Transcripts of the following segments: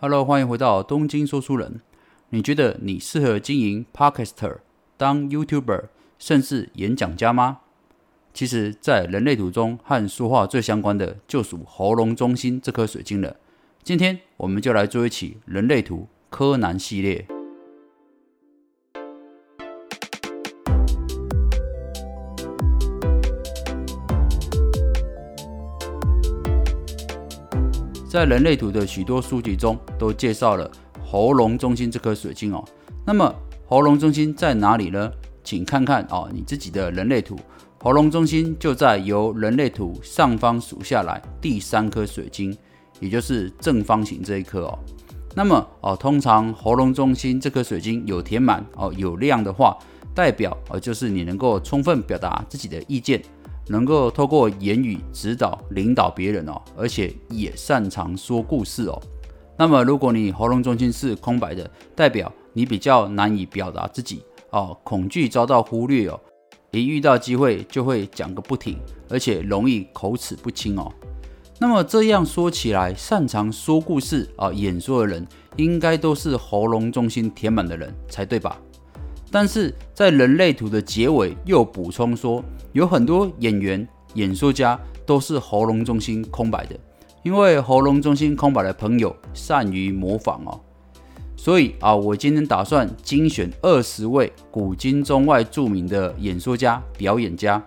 Hello，欢迎回到东京说书人。你觉得你适合经营 Podcaster、当 YouTuber，甚至演讲家吗？其实，在人类图中和说话最相关的，就属喉咙中心这颗水晶了。今天，我们就来做一期人类图柯南系列。在人类图的许多书籍中，都介绍了喉咙中心这颗水晶哦。那么，喉咙中心在哪里呢？请看看哦，你自己的人类图，喉咙中心就在由人类图上方数下来第三颗水晶，也就是正方形这一颗哦。那么哦，通常喉咙中心这颗水晶有填满哦，有亮的话，代表哦，就是你能够充分表达自己的意见。能够透过言语指导、领导别人哦，而且也擅长说故事哦。那么，如果你喉咙中心是空白的，代表你比较难以表达自己哦，恐惧遭到忽略哦，一遇到机会就会讲个不停，而且容易口齿不清哦。那么这样说起来，擅长说故事啊、演说的人，应该都是喉咙中心填满的人才对吧？但是在人类图的结尾又补充说，有很多演员、演说家都是喉咙中心空白的，因为喉咙中心空白的朋友善于模仿哦。所以啊，我今天打算精选二十位古今中外著名的演说家、表演家，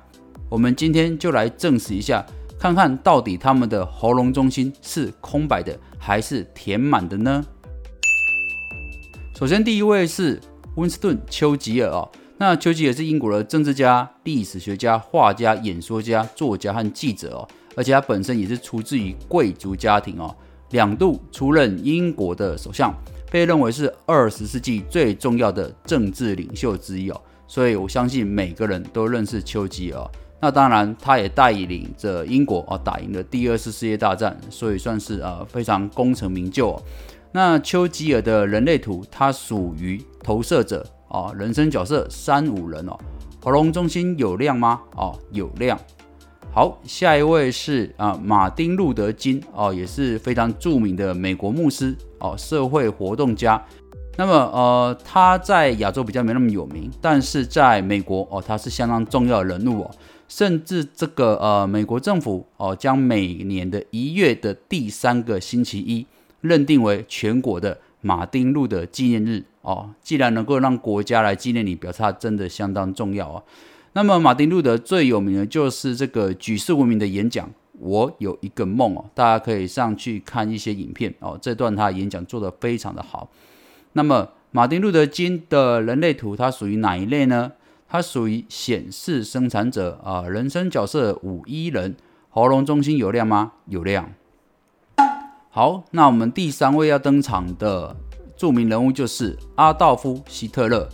我们今天就来证实一下，看看到底他们的喉咙中心是空白的还是填满的呢？首先，第一位是。温斯顿·丘吉尔啊，那丘吉尔是英国的政治家、历史学家、画家、演说家、作家和记者哦，而且他本身也是出自于贵族家庭哦，两度出任英国的首相，被认为是二十世纪最重要的政治领袖之一哦，所以我相信每个人都认识丘吉尔。那当然，他也带领着英国啊打赢了第二次世界大战，所以算是啊非常功成名就。那丘吉尔的人类图，它属于投射者啊，人生角色三五人哦。喉咙中心有亮吗？哦，有亮。好，下一位是啊，马丁路德金哦，也是非常著名的美国牧师哦，社会活动家。那么呃，他在亚洲比较没那么有名，但是在美国哦，他是相当重要的人物哦，甚至这个呃，美国政府哦，将每年的一月的第三个星期一。认定为全国的马丁路的纪念日哦，既然能够让国家来纪念你，表示它真的相当重要啊。那么马丁路德最有名的就是这个举世闻名的演讲《我有一个梦》哦，大家可以上去看一些影片哦。这段他演讲做得非常的好。那么马丁路德金的人类图，它属于哪一类呢？它属于显示生产者啊，人生角色五一人，喉咙中心有亮吗？有亮。好，那我们第三位要登场的著名人物就是阿道夫·希特勒。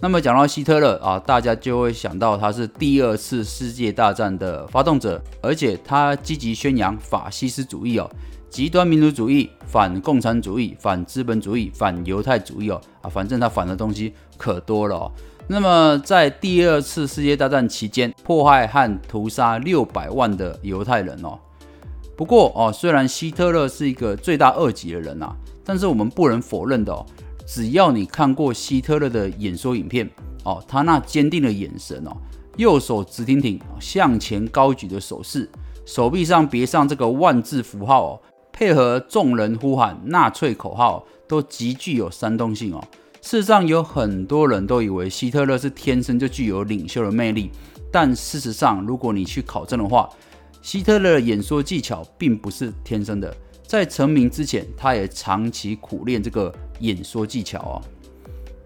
那么讲到希特勒啊，大家就会想到他是第二次世界大战的发动者，而且他积极宣扬法西斯主义哦，极端民族主义、反共产主义、反资本主义、反犹太主义哦啊，反正他反的东西可多了哦。那么在第二次世界大战期间，迫害和屠杀六百万的犹太人哦。不过哦，虽然希特勒是一个罪大恶极的人呐，但是我们不能否认的哦，只要你看过希特勒的演说影片哦，他那坚定的眼神哦，右手直挺挺向前高举的手势，手臂上别上这个万字符号哦，配合众人呼喊纳粹口号，都极具有煽动性哦。事实上，有很多人都以为希特勒是天生就具有领袖的魅力，但事实上，如果你去考证的话，希特勒的演说技巧并不是天生的，在成名之前，他也长期苦练这个演说技巧哦。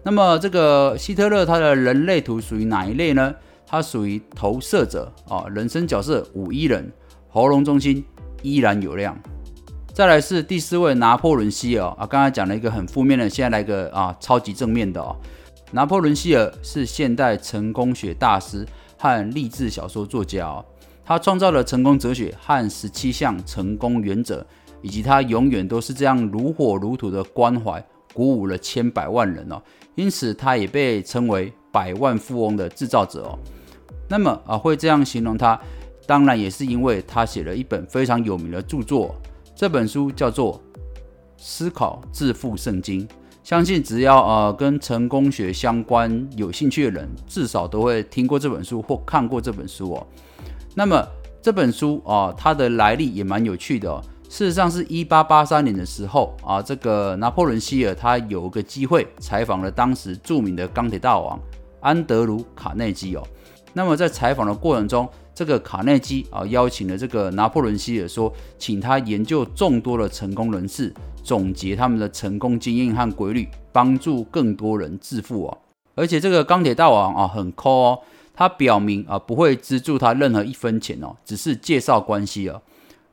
那么，这个希特勒他的人类图属于哪一类呢？他属于投射者啊，人生角色五一人，喉咙中心依然有亮。再来是第四位拿破仑希尔啊，刚才讲了一个很负面的，现在来个啊超级正面的哦。拿破仑希尔是现代成功学大师和励志小说作家哦。他创造了成功哲学和十七项成功原则，以及他永远都是这样如火如荼的关怀，鼓舞了千百万人哦。因此，他也被称为百万富翁的制造者哦。那么啊，会这样形容他，当然也是因为他写了一本非常有名的著作，这本书叫做《思考致富圣经》。相信只要呃跟成功学相关有兴趣的人，至少都会听过这本书或看过这本书哦。那么这本书啊，它的来历也蛮有趣的哦。事实上是一八八三年的时候啊，这个拿破仑希尔他有个机会采访了当时著名的钢铁大王安德鲁卡内基哦。那么在采访的过程中，这个卡内基啊邀请了这个拿破仑希尔说，请他研究众多的成功人士。总结他们的成功经验和规律，帮助更多人致富哦。而且这个钢铁大王啊很抠哦，他表明啊不会资助他任何一分钱哦，只是介绍关系哦。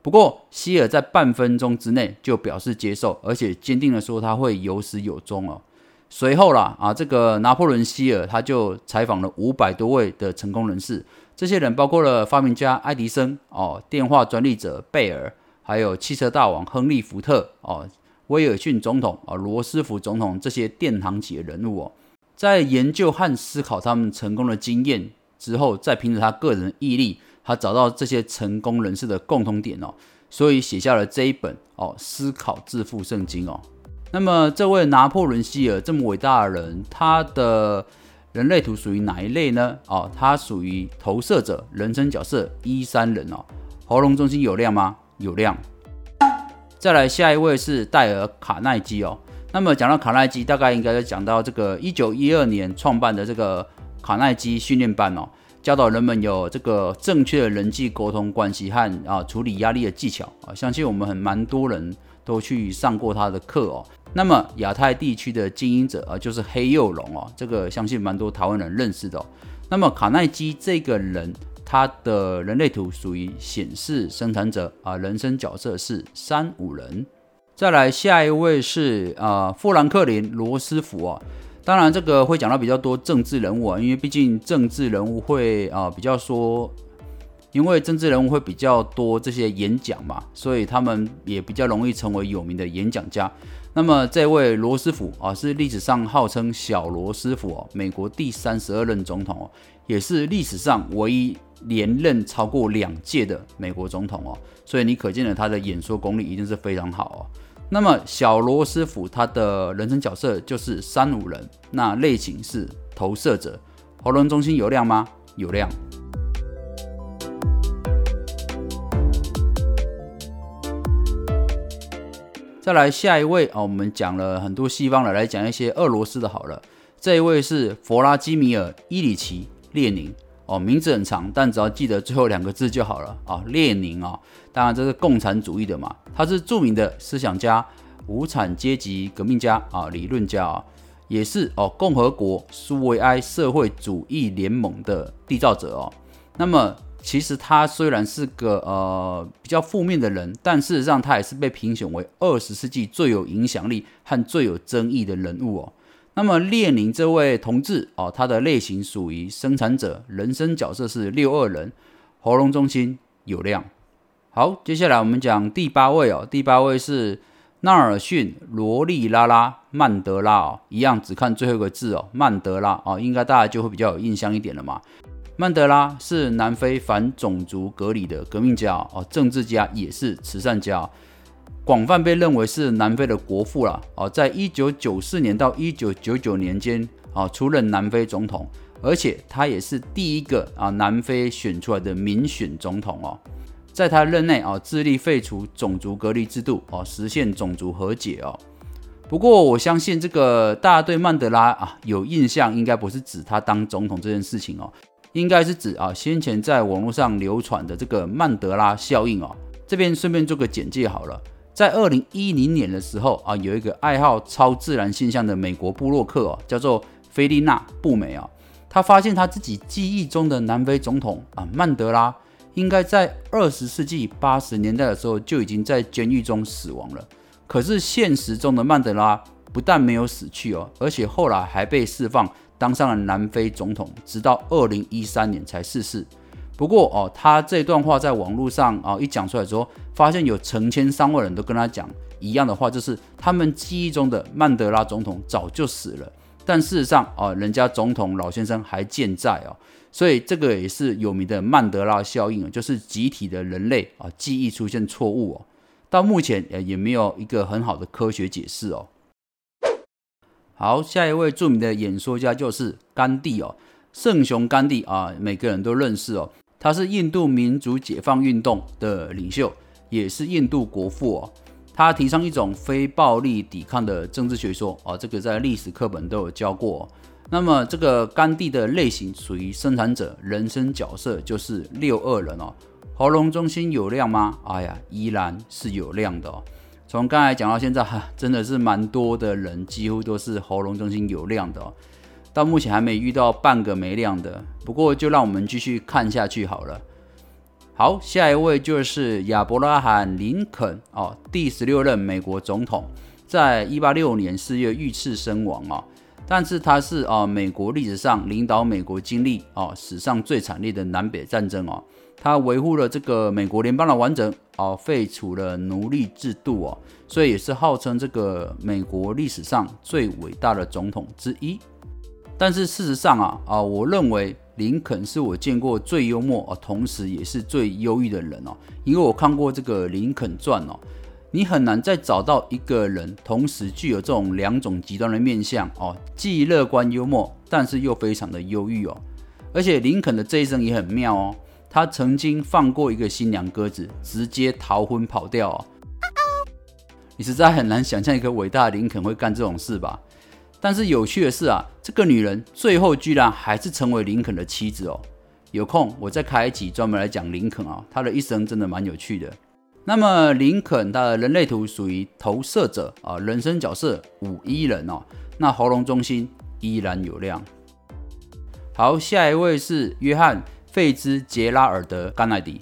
不过希尔在半分钟之内就表示接受，而且坚定的说他会有始有终哦。随后啦啊，这个拿破仑希尔他就采访了五百多位的成功人士，这些人包括了发明家爱迪生哦，电话专利者贝尔。还有汽车大王亨利·福特哦，威尔逊总统啊，罗斯福总统这些殿堂级的人物哦，在研究和思考他们成功的经验之后，再凭着他个人的毅力，他找到这些成功人士的共同点哦，所以写下了这一本哦《思考致富圣经》哦。那么这位拿破仑希尔这么伟大的人，他的人类图属于哪一类呢？哦，他属于投射者人生角色一三人哦，喉咙中心有亮吗？有量，再来下一位是戴尔卡耐基哦。那么讲到卡耐基，大概应该就讲到这个一九一二年创办的这个卡耐基训练班哦，教导人们有这个正确的人际沟通关系和啊处理压力的技巧啊。相信我们很蛮多人都去上过他的课哦。那么亚太地区的经营者啊，就是黑幼龙哦，这个相信蛮多台湾人认识的。那么卡耐基这个人。他的人类图属于显示生产者啊，人生角色是三五人。再来下一位是啊，富兰克林罗斯福啊。当然这个会讲到比较多政治人物啊，因为毕竟政治人物会啊比较说，因为政治人物会比较多这些演讲嘛，所以他们也比较容易成为有名的演讲家。那么这位罗斯福啊，是历史上号称小罗斯福哦，美国第三十二任总统哦，也是历史上唯一。连任超过两届的美国总统哦，所以你可见了他的演说功力一定是非常好哦。那么小罗斯福他的人生角色就是三五人，那类型是投射者，喉咙中心有亮吗？有亮。再来下一位啊，我们讲了很多西方的，来讲一些俄罗斯的好了。这一位是弗拉基米尔·伊里奇·列宁。哦，名字很长，但只要记得最后两个字就好了啊。列宁啊，当然这是共产主义的嘛，他是著名的思想家、无产阶级革命家啊、理论家啊，也是哦共和国苏维埃社会主义联盟的缔造者哦。那么其实他虽然是个呃比较负面的人，但事实上他也是被评选为二十世纪最有影响力和最有争议的人物哦。那么列宁这位同志哦，他的类型属于生产者，人生角色是六二人，喉咙中心有亮。好，接下来我们讲第八位哦，第八位是纳尔逊罗利拉拉曼德拉哦，一样只看最后一个字哦，曼德拉哦，应该大家就会比较有印象一点了嘛。曼德拉是南非反种族隔离的革命家哦，政治家也是慈善家。广泛被认为是南非的国父了啊，在一九九四年到一九九九年间啊，出任南非总统，而且他也是第一个啊南非选出来的民选总统哦，在他任内啊，致力废除种族隔离制度哦，实现种族和解哦。不过我相信这个大家对曼德拉啊有印象，应该不是指他当总统这件事情哦，应该是指啊先前在网络上流传的这个曼德拉效应哦。这边顺便做个简介好了。在二零一零年的时候啊，有一个爱好超自然现象的美国布洛克哦，叫做菲利娜布美啊，他发现他自己记忆中的南非总统啊曼德拉，应该在二十世纪八十年代的时候就已经在监狱中死亡了。可是现实中的曼德拉不但没有死去哦，而且后来还被释放，当上了南非总统，直到二零一三年才逝世。不过哦，他这段话在网络上啊一讲出来之后，发现有成千上万人都跟他讲一样的话，就是他们记忆中的曼德拉总统早就死了，但事实上啊，人家总统老先生还健在哦，所以这个也是有名的曼德拉效应，就是集体的人类啊记忆出现错误哦。到目前呃也没有一个很好的科学解释哦。好，下一位著名的演说家就是甘地哦，圣雄甘地啊，每个人都认识哦。他是印度民族解放运动的领袖，也是印度国父哦。他提倡一种非暴力抵抗的政治学说哦，这个在历史课本都有教过。那么这个甘地的类型属于生产者，人生角色就是六二人哦。喉咙中心有亮吗？哎呀，依然是有亮的哦。从刚才讲到现在，哈，真的是蛮多的人，几乎都是喉咙中心有亮的哦。到目前还没遇到半个没亮的，不过就让我们继续看下去好了。好，下一位就是亚伯拉罕·林肯哦，第十六任美国总统，在一八六年四月遇刺身亡哦。但是他是啊，美国历史上领导美国经历哦史上最惨烈的南北战争哦。他维护了这个美国联邦的完整哦，废除了奴隶制度哦，所以也是号称这个美国历史上最伟大的总统之一。但是事实上啊啊，我认为林肯是我见过最幽默啊，同时也是最忧郁的人哦。因为我看过这个《林肯传》哦，你很难再找到一个人同时具有这种两种极端的面相哦，既乐观幽默，但是又非常的忧郁哦。而且林肯的这一生也很妙哦。他曾经放过一个新娘鸽子，直接逃婚跑掉哦。你实在很难想象一个伟大的林肯会干这种事吧？但是有趣的是啊，这个女人最后居然还是成为林肯的妻子哦。有空我再开一集专门来讲林肯啊，他的一生真的蛮有趣的。那么林肯他的人类图属于投射者啊，人生角色五一人哦。那喉咙中心依然有亮。好，下一位是约翰。费兹杰拉尔德·甘乃迪，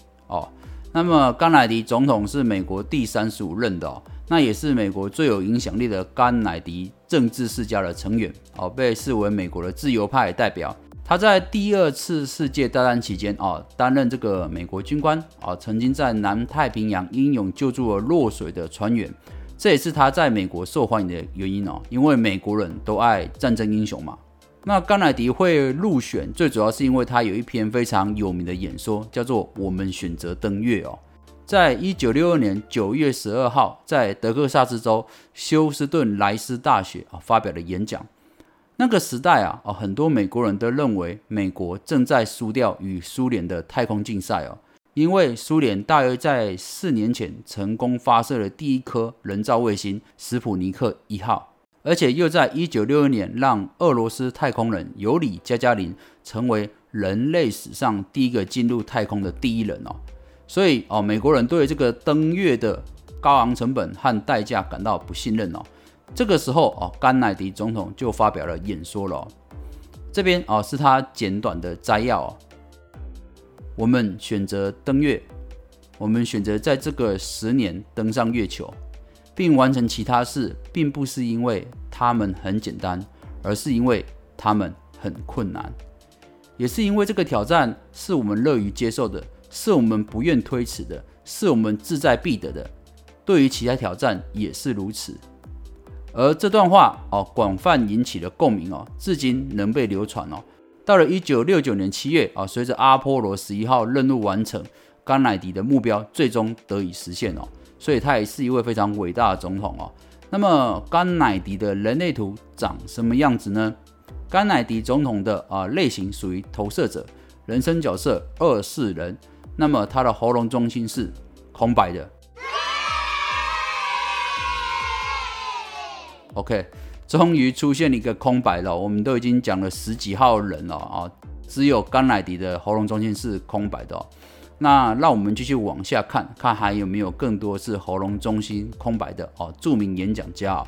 那么甘乃迪总统是美国第三十五任的哦，那也是美国最有影响力的甘乃迪政治世家的成员哦，被视为美国的自由派代表。他在第二次世界大战期间哦，担任这个美国军官啊，曾经在南太平洋英勇救助了落水的船员，这也是他在美国受欢迎的原因哦，因为美国人都爱战争英雄嘛。那甘乃迪会入选，最主要是因为他有一篇非常有名的演说，叫做《我们选择登月》哦。在一九六二年九月十二号，在德克萨斯州休斯顿莱斯大学啊发表的演讲。那个时代啊，哦，很多美国人都认为美国正在输掉与苏联的太空竞赛哦，因为苏联大约在四年前成功发射了第一颗人造卫星“斯普尼克一号”。而且又在一九六二年让俄罗斯太空人尤里加加林成为人类史上第一个进入太空的第一人哦，所以哦，美国人对这个登月的高昂成本和代价感到不信任哦。这个时候哦，甘乃迪总统就发表了演说了，这边哦是他简短的摘要哦。我们选择登月，我们选择在这个十年登上月球。并完成其他事，并不是因为他们很简单，而是因为他们很困难，也是因为这个挑战是我们乐于接受的，是我们不愿推迟的，是我们志在必得的。对于其他挑战也是如此。而这段话哦，广泛引起了共鸣哦，至今能被流传哦。到了一九六九年七月啊，随着阿波罗十一号任务完成，甘乃迪的目标最终得以实现哦。所以他也是一位非常伟大的总统哦。那么甘乃迪的人类图长什么样子呢？甘乃迪总统的啊类型属于投射者，人生角色二世人。那么他的喉咙中心是空白的。OK，终于出现了一个空白了。我们都已经讲了十几号人了啊，只有甘乃迪的喉咙中心是空白的。那让我们继续往下看，看还有没有更多是喉咙中心空白的哦。著名演讲家，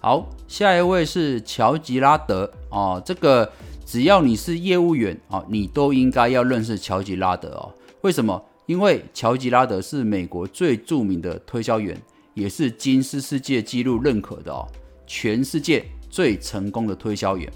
好，下一位是乔吉拉德哦。这个只要你是业务员哦，你都应该要认识乔吉拉德哦。为什么？因为乔吉拉德是美国最著名的推销员，也是金斯世界纪录认可的哦，全世界最成功的推销员。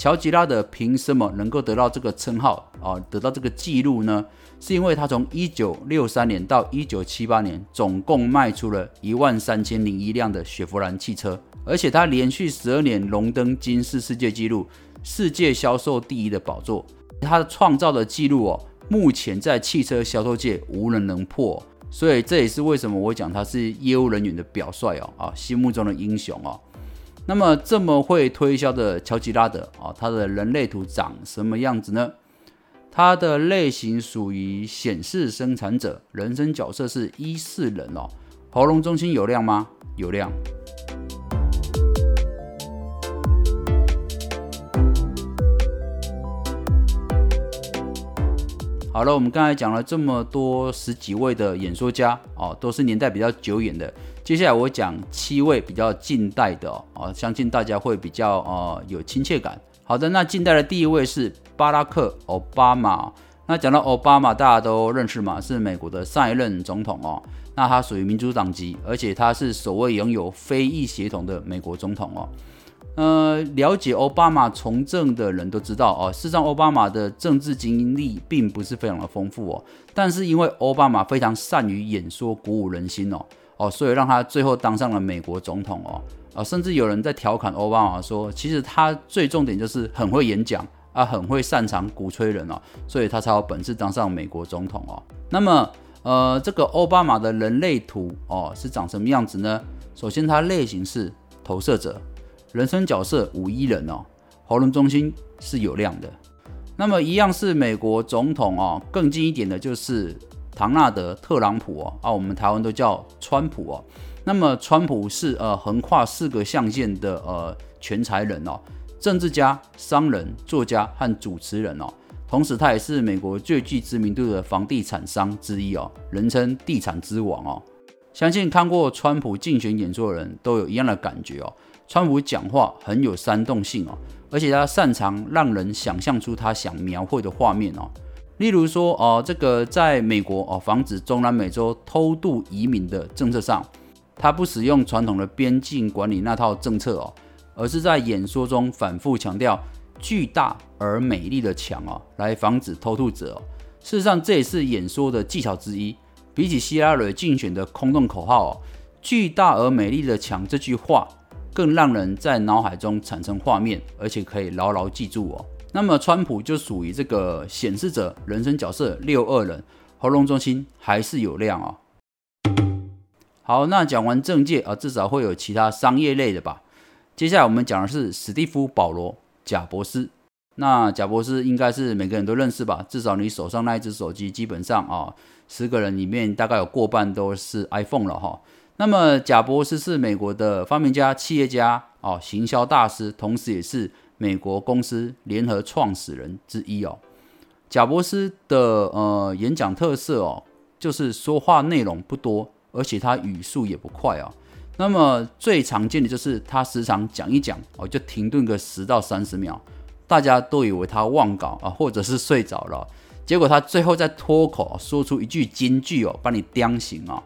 乔吉拉德凭什么能够得到这个称号啊？得到这个记录呢？是因为他从一九六三年到一九七八年，总共卖出了一万三千零一辆的雪佛兰汽车，而且他连续十二年荣登金氏世界纪录，世界销售第一的宝座。他创造的记录哦，目前在汽车销售界无人能破。所以这也是为什么我讲他是业务人员的表率哦，啊，心目中的英雄哦。那么这么会推销的乔吉拉德啊，他的人类图长什么样子呢？他的类型属于显示生产者，人生角色是一四人哦。喉咙中心有亮吗？有亮。好了，我们刚才讲了这么多十几位的演说家哦，都是年代比较久远的。接下来我讲七位比较近代的哦，相信大家会比较呃有亲切感。好的，那近代的第一位是巴拉克·奥巴马。那讲到奥巴马，大家都认识嘛，是美国的上一任总统哦。那他属于民主党籍，而且他是首位拥有非裔血统的美国总统哦。呃，了解奥巴马从政的人都知道哦，事实上奥巴马的政治经历并不是非常的丰富哦，但是因为奥巴马非常善于演说，鼓舞人心哦，哦，所以让他最后当上了美国总统哦，啊，甚至有人在调侃奥巴马说，其实他最重点就是很会演讲啊，很会擅长鼓吹人哦，所以他才有本事当上美国总统哦。那么，呃，这个奥巴马的人类图哦是长什么样子呢？首先，他类型是投射者。人生角色五一人哦，喉咙中心是有亮的。那么一样是美国总统哦，更近一点的就是唐纳德·特朗普哦，啊，我们台湾都叫川普哦。那么川普是呃横跨四个象限的呃全才人哦，政治家、商人、作家和主持人哦。同时他也是美国最具知名度的房地产商之一哦，人称地产之王哦。相信看过川普竞选演说的人都有一样的感觉哦。川普讲话很有煽动性哦，而且他擅长让人想象出他想描绘的画面哦。例如说，哦，这个在美国哦，防止中南美洲偷渡移民的政策上，他不使用传统的边境管理那套政策哦，而是在演说中反复强调巨大而美丽的墙哦，来防止偷渡者。事实上，这也是演说的技巧之一。比起希拉蕊竞选的空洞口号哦，“巨大而美丽的墙”这句话。更让人在脑海中产生画面，而且可以牢牢记住哦。那么，川普就属于这个显示者人生角色六二人，喉咙中心还是有亮哦。好，那讲完政界啊，至少会有其他商业类的吧。接下来我们讲的是史蒂夫·保罗·贾伯斯。那贾伯斯应该是每个人都认识吧？至少你手上那一只手机，基本上啊，十个人里面大概有过半都是 iPhone 了哈。那么，贾伯斯是美国的发明家、企业家哦，行销大师，同时也是美国公司联合创始人之一哦。贾伯斯的呃演讲特色哦，就是说话内容不多，而且他语速也不快哦。那么最常见的就是他时常讲一讲哦，就停顿个十到三十秒，大家都以为他忘稿啊，或者是睡着了，结果他最后再脱口说出一句金句哦，把你叼醒啊。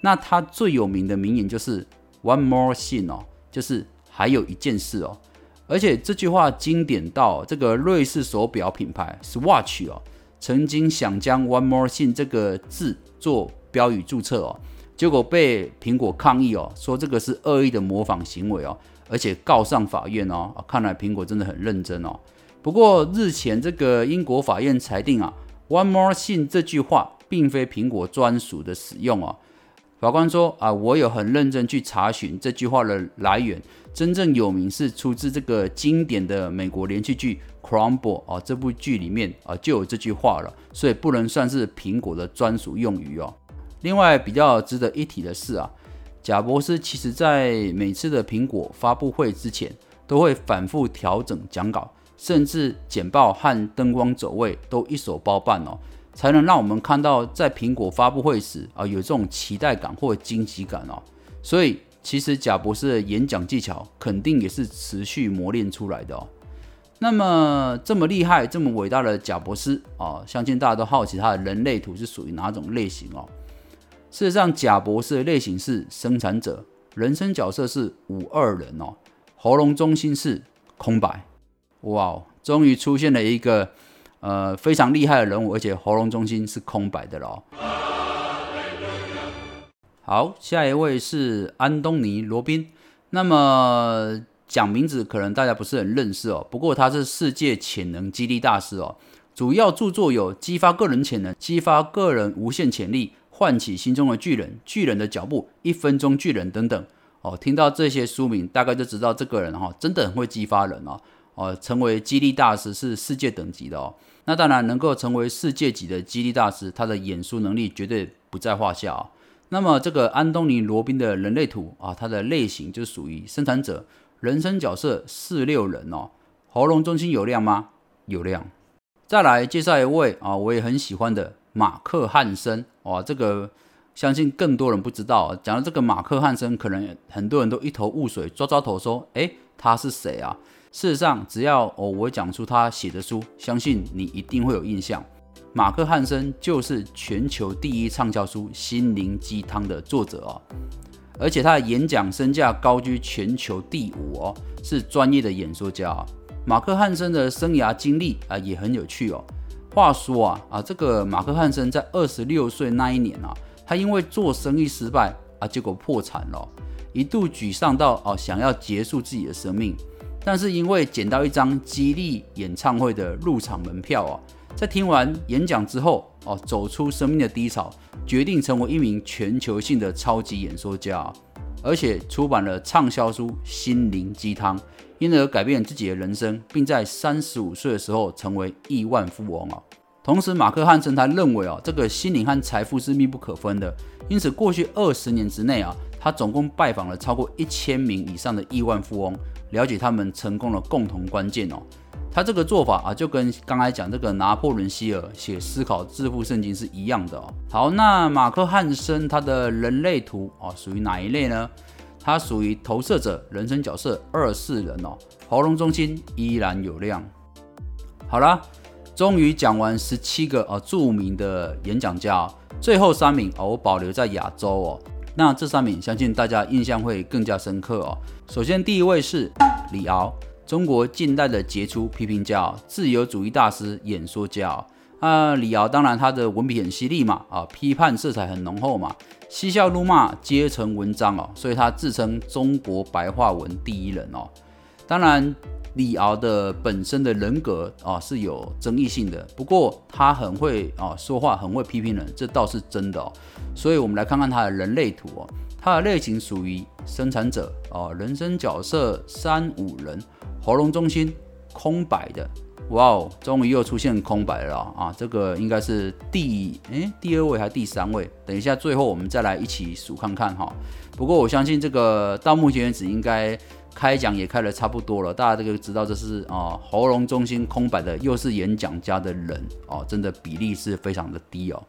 那他最有名的名言就是 “One more thing” 哦，就是还有一件事哦。而且这句话经典到这个瑞士手表品牌 Swatch 哦，曾经想将 “One more thing” 这个字做标语注册哦，结果被苹果抗议哦，说这个是恶意的模仿行为哦，而且告上法院哦。看来苹果真的很认真哦。不过日前这个英国法院裁定啊，“One more thing” 这句话并非苹果专属的使用哦。法官说：“啊，我有很认真去查询这句话的来源，真正有名是出自这个经典的美国连续剧《Crumble》啊，这部剧里面啊就有这句话了，所以不能算是苹果的专属用语哦。另外，比较值得一提的是啊，贾博士其实在每次的苹果发布会之前，都会反复调整讲稿，甚至简报和灯光走位都一手包办哦。”才能让我们看到在苹果发布会时啊有这种期待感或惊喜感哦。所以其实贾博士的演讲技巧肯定也是持续磨练出来的哦。那么这么厉害、这么伟大的贾博士啊，相信大家都好奇他的人类图是属于哪种类型哦。事实上，贾博士的类型是生产者，人生角色是五二人哦，喉咙中心是空白。哇，终于出现了一个。呃，非常厉害的人物，而且喉咙中心是空白的了。好，下一位是安东尼·罗宾。那么讲名字可能大家不是很认识哦，不过他是世界潜能激励大师哦，主要著作有《激发个人潜能》《激发个人无限潜力》《唤起心中的巨人》《巨人的脚步》《一分钟巨人》等等。哦，听到这些书名，大概就知道这个人哈，真的很会激发人哦。哦，成为激励大师是世界等级的哦。那当然能够成为世界级的激励大师，他的演说能力绝对不在话下。那么这个安东尼罗宾的人类图啊，它的类型就属于生产者，人生角色四六人哦。喉咙中心有亮吗？有亮。再来介绍一位啊，我也很喜欢的马克汉森哇，这个相信更多人不知道。讲到这个马克汉森，可能很多人都一头雾水，抓抓头说：“哎，他是谁啊？”事实上，只要哦我讲出他写的书，相信你一定会有印象。马克汉森就是全球第一畅销书《心灵鸡汤》的作者哦，而且他的演讲身价高居全球第五哦，是专业的演说家。马克汉森的生涯经历啊也很有趣哦。话说啊啊，这个马克汉森在二十六岁那一年啊，他因为做生意失败啊，结果破产了，一度沮丧到哦想要结束自己的生命。但是因为捡到一张激励演唱会的入场门票啊，在听完演讲之后哦，走出生命的低潮，决定成为一名全球性的超级演说家，而且出版了畅销书《心灵鸡汤》，因而改变自己的人生，并在三十五岁的时候成为亿万富翁啊。同时，马克汉森他认为啊，这个心灵和财富是密不可分的，因此过去二十年之内啊，他总共拜访了超过一千名以上的亿万富翁。了解他们成功的共同关键哦，他这个做法啊，就跟刚才讲这个拿破仑希尔写《思考致富圣经》是一样的哦。好，那马克汉森他的人类图啊，属于哪一类呢？他属于投射者人生角色二四人哦，喉咙中心依然有亮。好了，终于讲完十七个啊著名的演讲家，最后三名哦，我保留在亚洲哦。那这三名相信大家印象会更加深刻哦。首先，第一位是李敖，中国近代的杰出批评家、自由主义大师、演说家。啊，李敖当然他的文笔很犀利嘛，啊，批判色彩很浓厚嘛，嬉笑怒骂皆成文章哦，所以他自称中国白话文第一人哦。当然。李敖的本身的人格啊是有争议性的，不过他很会啊说话，很会批评人，这倒是真的哦。所以我们来看看他的人类图哦，他的类型属于生产者哦，人生角色三五人，喉咙中心空白的，哇哦，终于又出现空白了啊！这个应该是第诶第二位还是第三位？等一下最后我们再来一起数看看哈。不过我相信这个到目前为止应该。开讲也开的差不多了，大家这个知道这是啊喉咙中心空白的，又是演讲家的人哦，真的比例是非常的低哦。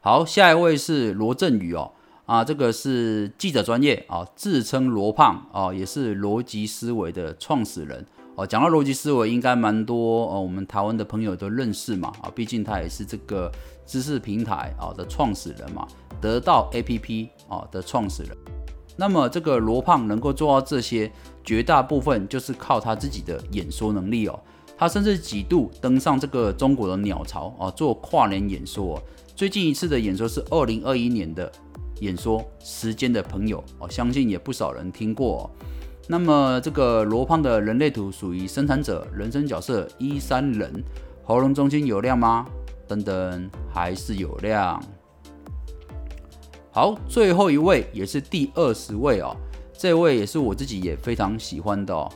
好，下一位是罗振宇哦，啊这个是记者专业啊，自称罗胖啊，也是逻辑思维的创始人哦。讲到逻辑思维，应该蛮多哦，我们台湾的朋友都认识嘛啊，毕竟他也是这个知识平台啊的创始人嘛，得到 APP 啊的创始人。那么这个罗胖能够做到这些，绝大部分就是靠他自己的演说能力哦。他甚至几度登上这个中国的鸟巢啊，做跨年演说。最近一次的演说是二零二一年的演说，《时间的朋友》哦，相信也不少人听过。那么这个罗胖的人类图属于生产者人生角色一三人，喉咙中心有亮吗？等等，还是有亮。好，最后一位也是第二十位哦，这位也是我自己也非常喜欢的哦，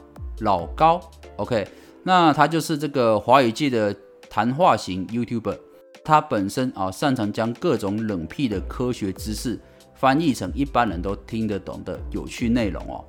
老高。OK，那他就是这个华语界的谈话型 YouTuber，他本身啊擅长将各种冷僻的科学知识翻译成一般人都听得懂的有趣内容哦。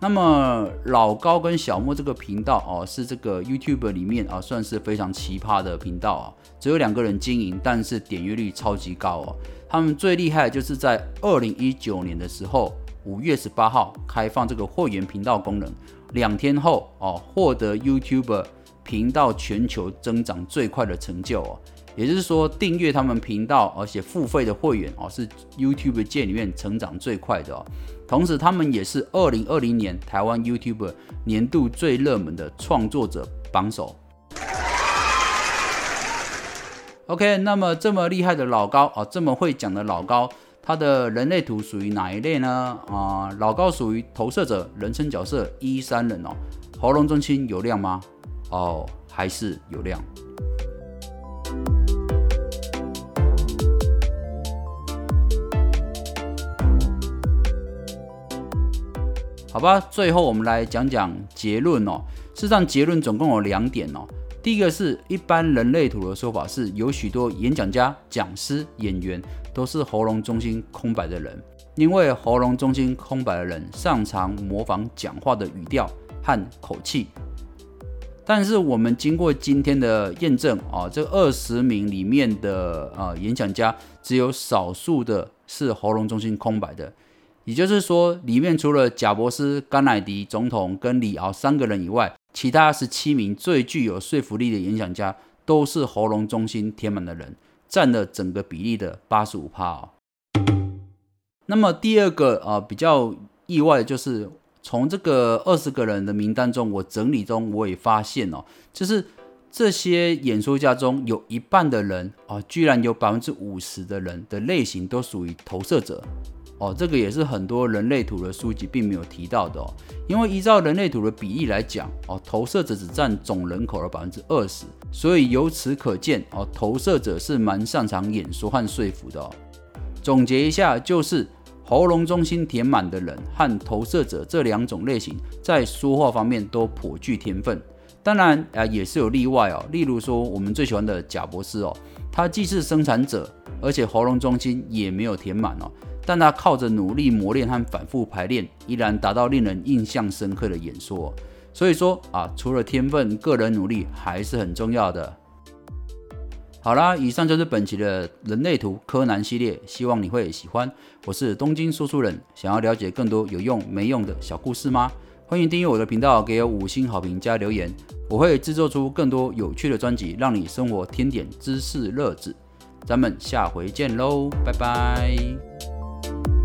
那么老高跟小莫这个频道哦，是这个 YouTube 里面啊算是非常奇葩的频道啊，只有两个人经营，但是点阅率超级高哦。他们最厉害的就是在二零一九年的时候，五月十八号开放这个会员频道功能，两天后哦获得 YouTube 频道全球增长最快的成就哦。也就是说，订阅他们频道而且付费的会员哦，是 YouTube 界里面成长最快的哦。同时，他们也是二零二零年台湾 YouTube 年度最热门的创作者榜首。OK，那么这么厉害的老高啊，这么会讲的老高，他的人类图属于哪一类呢？啊，老高属于投射者人称角色一三人哦。喉咙中心有亮吗？哦，还是有量。好吧，最后我们来讲讲结论哦。事实上，结论总共有两点哦。第一个是一般人类图的说法是，有许多演讲家、讲师、演员都是喉咙中心空白的人，因为喉咙中心空白的人擅长模仿讲话的语调和口气。但是我们经过今天的验证啊，这二十名里面的呃演讲家，只有少数的是喉咙中心空白的。也就是说，里面除了贾伯斯、甘乃迪总统跟李敖三个人以外，其他十七名最具有说服力的演讲家都是喉咙中心填满的人，占了整个比例的八十五趴。那么第二个啊，比较意外的就是从这个二十个人的名单中，我整理中我也发现哦，就是这些演说家中有一半的人啊，居然有百分之五十的人的类型都属于投射者。哦，这个也是很多人类图的书籍并没有提到的哦。因为依照人类图的比例来讲，哦，投射者只占总人口的百分之二十，所以由此可见，哦，投射者是蛮擅长演说和说服的哦。总结一下，就是喉咙中心填满的人和投射者这两种类型，在说话方面都颇具天分。当然啊，也是有例外哦。例如说，我们最喜欢的贾博士哦，他既是生产者，而且喉咙中心也没有填满哦。但他靠着努力磨练和反复排练，依然达到令人印象深刻的演说。所以说啊，除了天分，个人努力还是很重要的。好啦，以上就是本期的人类图柯南系列，希望你会喜欢。我是东京说书人，想要了解更多有用没用的小故事吗？欢迎订阅我的频道，给我五星好评加留言，我会制作出更多有趣的专辑，让你生活添点知识乐子。咱们下回见喽，拜拜。you